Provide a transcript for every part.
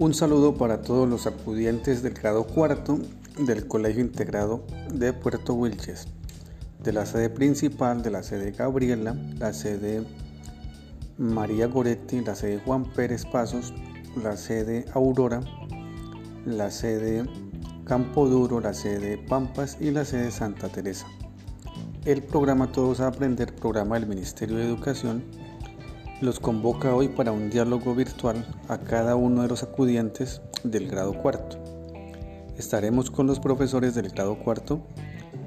Un saludo para todos los acudientes del grado cuarto del Colegio Integrado de Puerto Wilches, de la sede principal, de la sede Gabriela, la sede María Goretti, la sede Juan Pérez Pasos, la sede Aurora, la sede Campo Duro, la sede Pampas y la sede Santa Teresa. El programa Todos a Aprender, programa del Ministerio de Educación, los convoca hoy para un diálogo virtual a cada uno de los acudientes del grado cuarto. Estaremos con los profesores del grado cuarto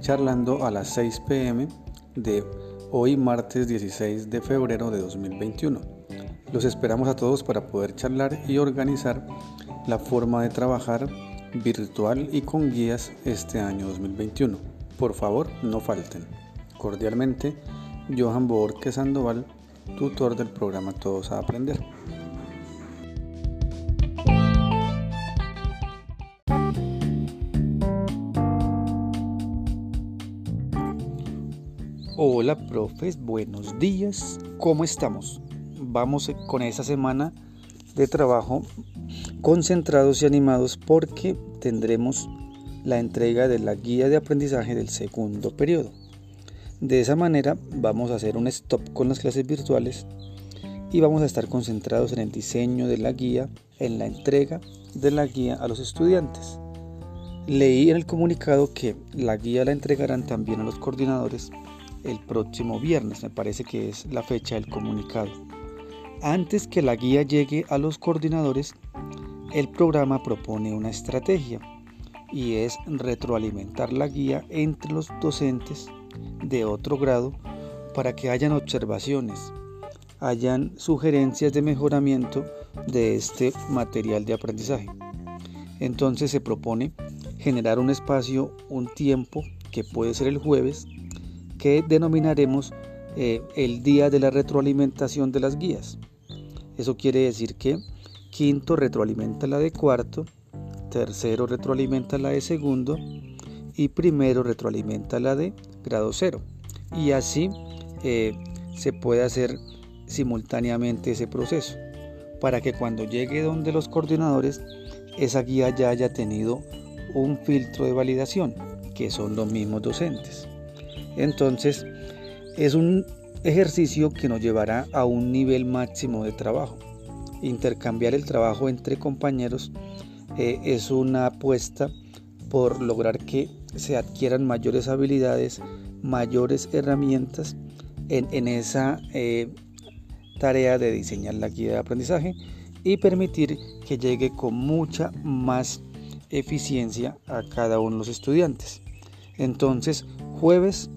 charlando a las 6 pm de hoy martes 16 de febrero de 2021. Los esperamos a todos para poder charlar y organizar la forma de trabajar virtual y con guías este año 2021. Por favor, no falten. Cordialmente, Johan Borque Sandoval, tutor del programa Todos a Aprender. Hola profes, buenos días, ¿cómo estamos? Vamos con esta semana de trabajo concentrados y animados porque tendremos la entrega de la guía de aprendizaje del segundo periodo. De esa manera vamos a hacer un stop con las clases virtuales y vamos a estar concentrados en el diseño de la guía, en la entrega de la guía a los estudiantes. Leí en el comunicado que la guía la entregarán también a los coordinadores el próximo viernes, me parece que es la fecha del comunicado. Antes que la guía llegue a los coordinadores, el programa propone una estrategia y es retroalimentar la guía entre los docentes de otro grado para que hayan observaciones, hayan sugerencias de mejoramiento de este material de aprendizaje. Entonces se propone generar un espacio, un tiempo, que puede ser el jueves, que denominaremos eh, el día de la retroalimentación de las guías. Eso quiere decir que quinto retroalimenta la de cuarto, tercero retroalimenta la de segundo y primero retroalimenta la de grado cero. Y así eh, se puede hacer simultáneamente ese proceso para que cuando llegue donde los coordinadores esa guía ya haya tenido un filtro de validación que son los mismos docentes. Entonces es un ejercicio que nos llevará a un nivel máximo de trabajo. Intercambiar el trabajo entre compañeros eh, es una apuesta por lograr que se adquieran mayores habilidades, mayores herramientas en, esa eh, tarea de diseñar la guía de aprendizaje y permitir que llegue con mucha más eficiencia a cada uno de los estudiantes. Entonces, jueves,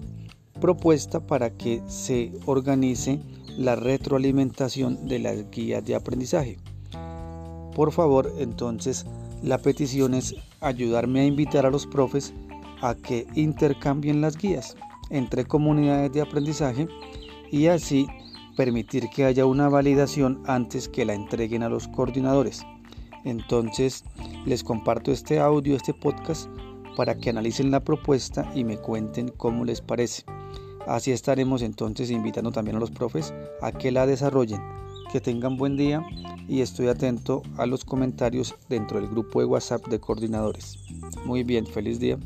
propuesta para que se organice la retroalimentación de las guías de aprendizaje. Por favor, entonces, la petición es ayudarme a invitar a los profes a que intercambien las guías entre comunidades de aprendizaje y así permitir que haya una validación antes que la entreguen a los coordinadores. Entonces les comparto este audio, este podcast, para que analicen la propuesta y me cuenten cómo les parece. Así estaremos entonces invitando también a los profes a que la desarrollen. Que tengan buen día y estoy atento a los comentarios dentro del grupo de WhatsApp de coordinadores. Muy bien, feliz día.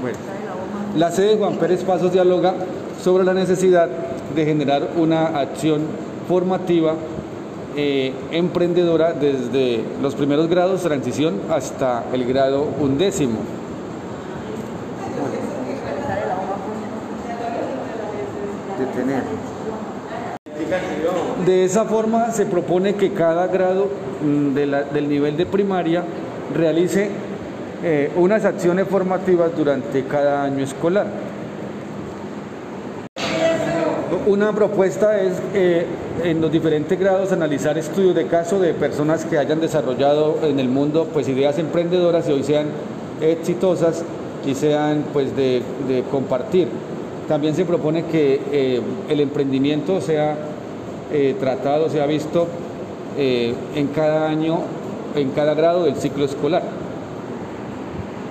Bueno, la sede de Juan Pérez Pasos dialoga sobre la necesidad de generar una acción formativa eh, emprendedora desde los primeros grados, transición, hasta el grado undécimo. De esa forma se propone que cada grado mm, del nivel de primaria realice eh, unas acciones formativas durante cada año escolar. Una propuesta es eh, en los diferentes grados analizar estudios de caso de personas que hayan desarrollado en el mundo pues ideas emprendedoras y hoy sean exitosas y sean pues de, compartir. También se propone que eh, el emprendimiento sea tratado, sea visto en cada año, en cada grado del ciclo escolar.